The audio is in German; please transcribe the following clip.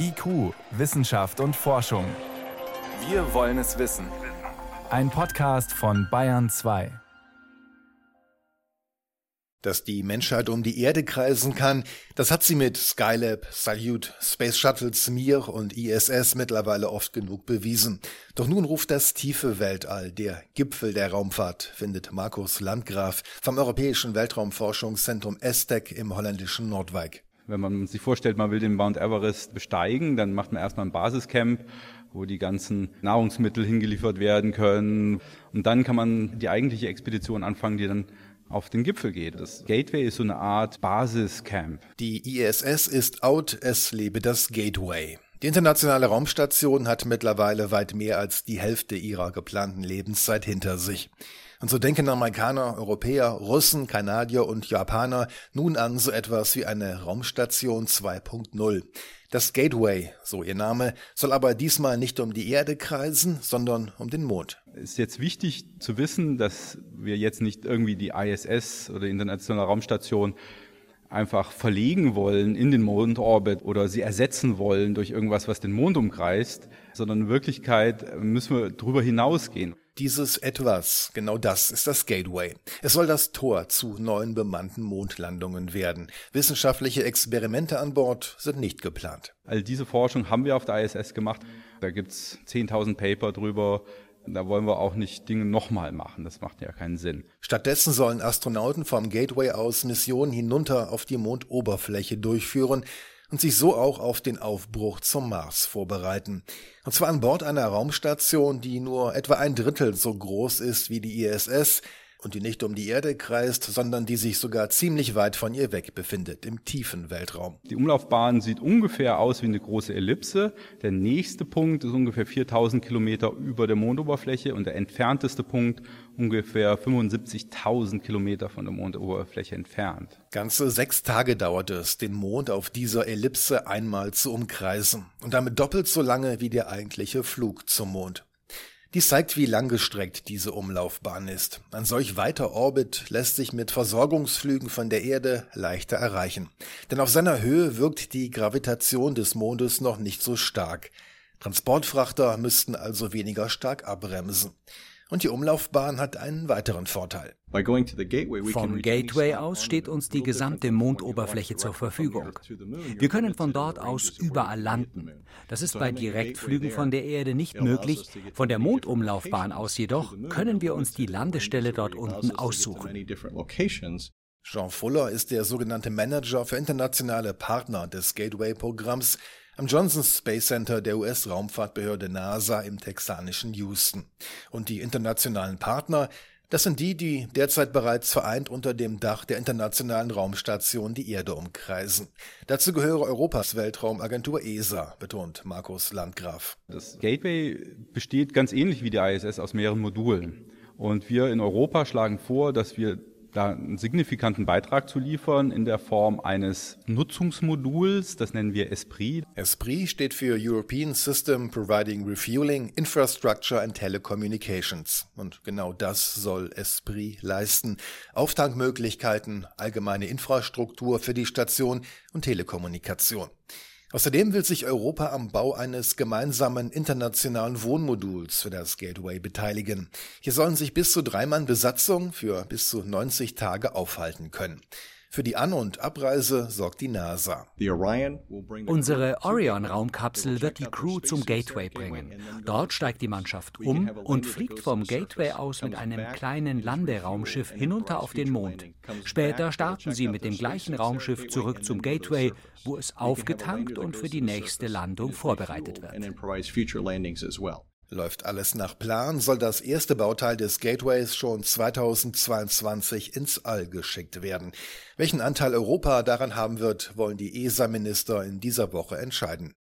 IQ, Wissenschaft und Forschung. Wir wollen es wissen. Ein Podcast von Bayern 2. Dass die Menschheit um die Erde kreisen kann, das hat sie mit Skylab, Salyut, Space Shuttles Mir und ISS mittlerweile oft genug bewiesen. Doch nun ruft das tiefe Weltall, der Gipfel der Raumfahrt, findet Markus Landgraf vom Europäischen Weltraumforschungszentrum ESTEC im holländischen Nordwijk. Wenn man sich vorstellt, man will den Mount Everest besteigen, dann macht man erstmal ein Basiscamp, wo die ganzen Nahrungsmittel hingeliefert werden können. Und dann kann man die eigentliche Expedition anfangen, die dann auf den Gipfel geht. Das Gateway ist so eine Art Basiscamp. Die ISS ist out, es lebe das Gateway. Die internationale Raumstation hat mittlerweile weit mehr als die Hälfte ihrer geplanten Lebenszeit hinter sich. Und so denken Amerikaner, Europäer, Russen, Kanadier und Japaner nun an so etwas wie eine Raumstation 2.0. Das Gateway, so ihr Name, soll aber diesmal nicht um die Erde kreisen, sondern um den Mond. Es ist jetzt wichtig zu wissen, dass wir jetzt nicht irgendwie die ISS oder die Internationale Raumstation einfach verlegen wollen in den Mondorbit oder sie ersetzen wollen durch irgendwas, was den Mond umkreist, sondern in Wirklichkeit müssen wir darüber hinausgehen. Dieses etwas, genau das ist das Gateway. Es soll das Tor zu neuen bemannten Mondlandungen werden. Wissenschaftliche Experimente an Bord sind nicht geplant. All diese Forschung haben wir auf der ISS gemacht. Da gibt's 10.000 Paper drüber. Da wollen wir auch nicht Dinge nochmal machen. Das macht ja keinen Sinn. Stattdessen sollen Astronauten vom Gateway aus Missionen hinunter auf die Mondoberfläche durchführen und sich so auch auf den Aufbruch zum Mars vorbereiten. Und zwar an Bord einer Raumstation, die nur etwa ein Drittel so groß ist wie die ISS und die nicht um die Erde kreist, sondern die sich sogar ziemlich weit von ihr weg befindet, im tiefen Weltraum. Die Umlaufbahn sieht ungefähr aus wie eine große Ellipse. Der nächste Punkt ist ungefähr 4000 Kilometer über der Mondoberfläche und der entfernteste Punkt ungefähr 75.000 Kilometer von der Mondoberfläche entfernt. Ganze sechs Tage dauert es, den Mond auf dieser Ellipse einmal zu umkreisen und damit doppelt so lange wie der eigentliche Flug zum Mond. Dies zeigt, wie langgestreckt diese Umlaufbahn ist. Ein solch weiter Orbit lässt sich mit Versorgungsflügen von der Erde leichter erreichen. Denn auf seiner Höhe wirkt die Gravitation des Mondes noch nicht so stark. Transportfrachter müssten also weniger stark abbremsen. Und die Umlaufbahn hat einen weiteren Vorteil. Vom Gateway aus steht uns die gesamte Mondoberfläche zur Verfügung. Wir können von dort aus überall landen. Das ist bei Direktflügen von der Erde nicht möglich. Von der Mondumlaufbahn aus jedoch können wir uns die Landestelle dort unten aussuchen. Jean Fuller ist der sogenannte Manager für internationale Partner des Gateway-Programms am Johnson Space Center der US-Raumfahrtbehörde NASA im texanischen Houston. Und die internationalen Partner, das sind die, die derzeit bereits vereint unter dem Dach der internationalen Raumstation die Erde umkreisen. Dazu gehöre Europas Weltraumagentur ESA, betont Markus Landgraf. Das Gateway besteht ganz ähnlich wie die ISS aus mehreren Modulen. Und wir in Europa schlagen vor, dass wir da einen signifikanten Beitrag zu liefern in der Form eines Nutzungsmoduls, das nennen wir ESPRIT. ESPRIT steht für European System Providing Refueling, Infrastructure and Telecommunications. Und genau das soll ESPRIT leisten. Auftankmöglichkeiten, allgemeine Infrastruktur für die Station und Telekommunikation. Außerdem will sich Europa am Bau eines gemeinsamen internationalen Wohnmoduls für das Gateway beteiligen. Hier sollen sich bis zu drei Mann Besatzung für bis zu 90 Tage aufhalten können. Für die An- und Abreise sorgt die NASA. Unsere Orion-Raumkapsel wird die Crew zum Gateway bringen. Dort steigt die Mannschaft um und fliegt vom Gateway aus mit einem kleinen Landeraumschiff hinunter auf den Mond. Später starten sie mit dem gleichen Raumschiff zurück zum Gateway, wo es aufgetankt und für die nächste Landung vorbereitet wird. Läuft alles nach Plan, soll das erste Bauteil des Gateways schon 2022 ins All geschickt werden. Welchen Anteil Europa daran haben wird, wollen die ESA-Minister in dieser Woche entscheiden.